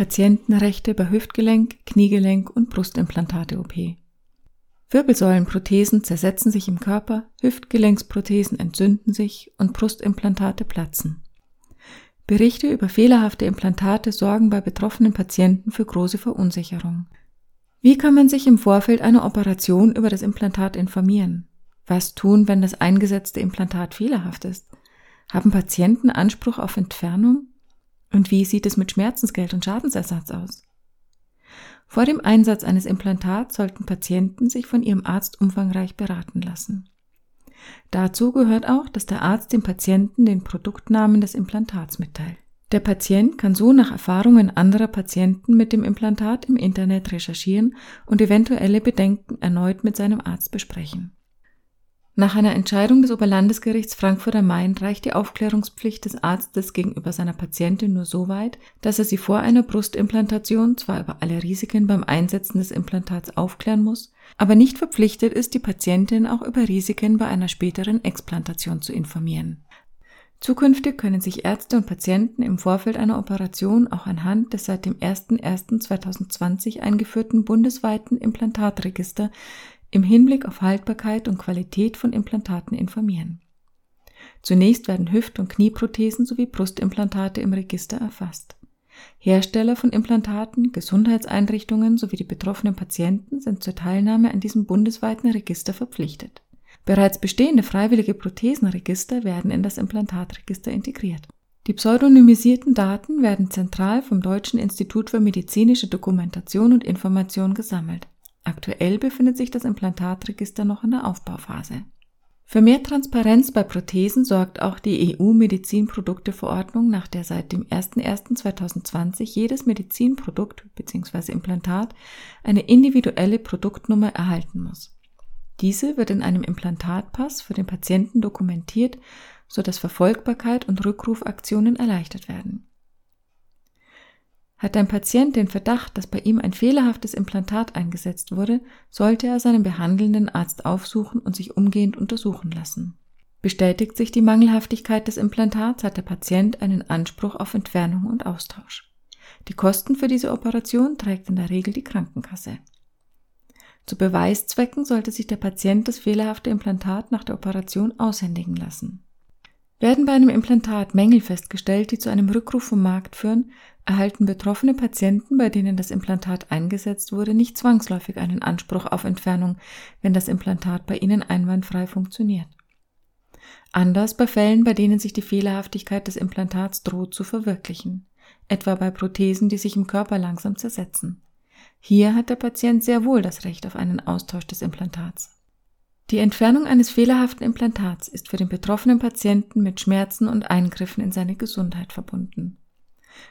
Patientenrechte bei Hüftgelenk, Kniegelenk und Brustimplantate-OP. Wirbelsäulenprothesen zersetzen sich im Körper, Hüftgelenksprothesen entzünden sich und Brustimplantate platzen. Berichte über fehlerhafte Implantate sorgen bei betroffenen Patienten für große Verunsicherung. Wie kann man sich im Vorfeld einer Operation über das Implantat informieren? Was tun, wenn das eingesetzte Implantat fehlerhaft ist? Haben Patienten Anspruch auf Entfernung? Und wie sieht es mit Schmerzensgeld und Schadensersatz aus? Vor dem Einsatz eines Implantats sollten Patienten sich von ihrem Arzt umfangreich beraten lassen. Dazu gehört auch, dass der Arzt dem Patienten den Produktnamen des Implantats mitteilt. Der Patient kann so nach Erfahrungen anderer Patienten mit dem Implantat im Internet recherchieren und eventuelle Bedenken erneut mit seinem Arzt besprechen. Nach einer Entscheidung des Oberlandesgerichts Frankfurt am Main reicht die Aufklärungspflicht des Arztes gegenüber seiner Patientin nur so weit, dass er sie vor einer Brustimplantation zwar über alle Risiken beim Einsetzen des Implantats aufklären muss, aber nicht verpflichtet ist, die Patientin auch über Risiken bei einer späteren Explantation zu informieren. Zukünftig können sich Ärzte und Patienten im Vorfeld einer Operation auch anhand des seit dem 01.01.2020 eingeführten bundesweiten Implantatregister im Hinblick auf Haltbarkeit und Qualität von Implantaten informieren. Zunächst werden Hüft- und Knieprothesen sowie Brustimplantate im Register erfasst. Hersteller von Implantaten, Gesundheitseinrichtungen sowie die betroffenen Patienten sind zur Teilnahme an diesem bundesweiten Register verpflichtet. Bereits bestehende freiwillige Prothesenregister werden in das Implantatregister integriert. Die pseudonymisierten Daten werden zentral vom Deutschen Institut für medizinische Dokumentation und Information gesammelt. Aktuell befindet sich das Implantatregister noch in der Aufbauphase. Für mehr Transparenz bei Prothesen sorgt auch die EU-Medizinprodukteverordnung, nach der seit dem 01.01.2020 jedes Medizinprodukt bzw. Implantat eine individuelle Produktnummer erhalten muss. Diese wird in einem Implantatpass für den Patienten dokumentiert, sodass Verfolgbarkeit und Rückrufaktionen erleichtert werden. Hat ein Patient den Verdacht, dass bei ihm ein fehlerhaftes Implantat eingesetzt wurde, sollte er seinen behandelnden Arzt aufsuchen und sich umgehend untersuchen lassen. Bestätigt sich die Mangelhaftigkeit des Implantats, hat der Patient einen Anspruch auf Entfernung und Austausch. Die Kosten für diese Operation trägt in der Regel die Krankenkasse. Zu Beweiszwecken sollte sich der Patient das fehlerhafte Implantat nach der Operation aushändigen lassen. Werden bei einem Implantat Mängel festgestellt, die zu einem Rückruf vom Markt führen, erhalten betroffene Patienten, bei denen das Implantat eingesetzt wurde, nicht zwangsläufig einen Anspruch auf Entfernung, wenn das Implantat bei ihnen einwandfrei funktioniert. Anders bei Fällen, bei denen sich die Fehlerhaftigkeit des Implantats droht zu verwirklichen, etwa bei Prothesen, die sich im Körper langsam zersetzen. Hier hat der Patient sehr wohl das Recht auf einen Austausch des Implantats. Die Entfernung eines fehlerhaften Implantats ist für den betroffenen Patienten mit Schmerzen und Eingriffen in seine Gesundheit verbunden.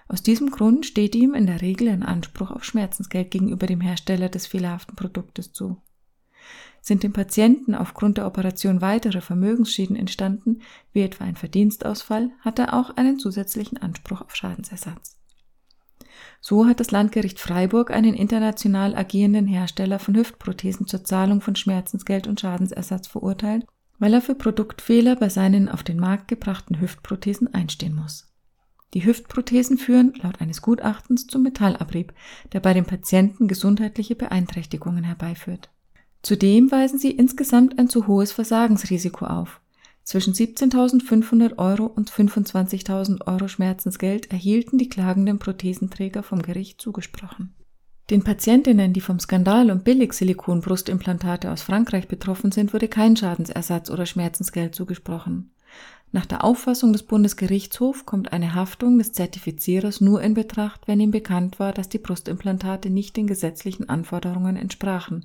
Aus diesem Grund steht ihm in der Regel ein Anspruch auf Schmerzensgeld gegenüber dem Hersteller des fehlerhaften Produktes zu. Sind dem Patienten aufgrund der Operation weitere Vermögensschäden entstanden, wie etwa ein Verdienstausfall, hat er auch einen zusätzlichen Anspruch auf Schadensersatz. So hat das Landgericht Freiburg einen international agierenden Hersteller von Hüftprothesen zur Zahlung von Schmerzensgeld und Schadensersatz verurteilt, weil er für Produktfehler bei seinen auf den Markt gebrachten Hüftprothesen einstehen muss. Die Hüftprothesen führen, laut eines Gutachtens, zum Metallabrieb, der bei den Patienten gesundheitliche Beeinträchtigungen herbeiführt. Zudem weisen sie insgesamt ein zu hohes Versagensrisiko auf. Zwischen 17.500 Euro und 25.000 Euro Schmerzensgeld erhielten die klagenden Prothesenträger vom Gericht zugesprochen. Den Patientinnen, die vom Skandal um Billig-Silikon-Brustimplantate aus Frankreich betroffen sind, wurde kein Schadensersatz oder Schmerzensgeld zugesprochen. Nach der Auffassung des Bundesgerichtshofs kommt eine Haftung des Zertifizierers nur in Betracht, wenn ihm bekannt war, dass die Brustimplantate nicht den gesetzlichen Anforderungen entsprachen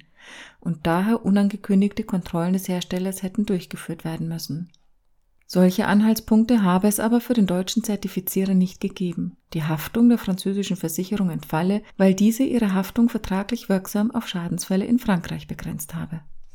und daher unangekündigte Kontrollen des Herstellers hätten durchgeführt werden müssen. Solche Anhaltspunkte habe es aber für den deutschen Zertifizierer nicht gegeben. Die Haftung der französischen Versicherung entfalle, weil diese ihre Haftung vertraglich wirksam auf Schadensfälle in Frankreich begrenzt habe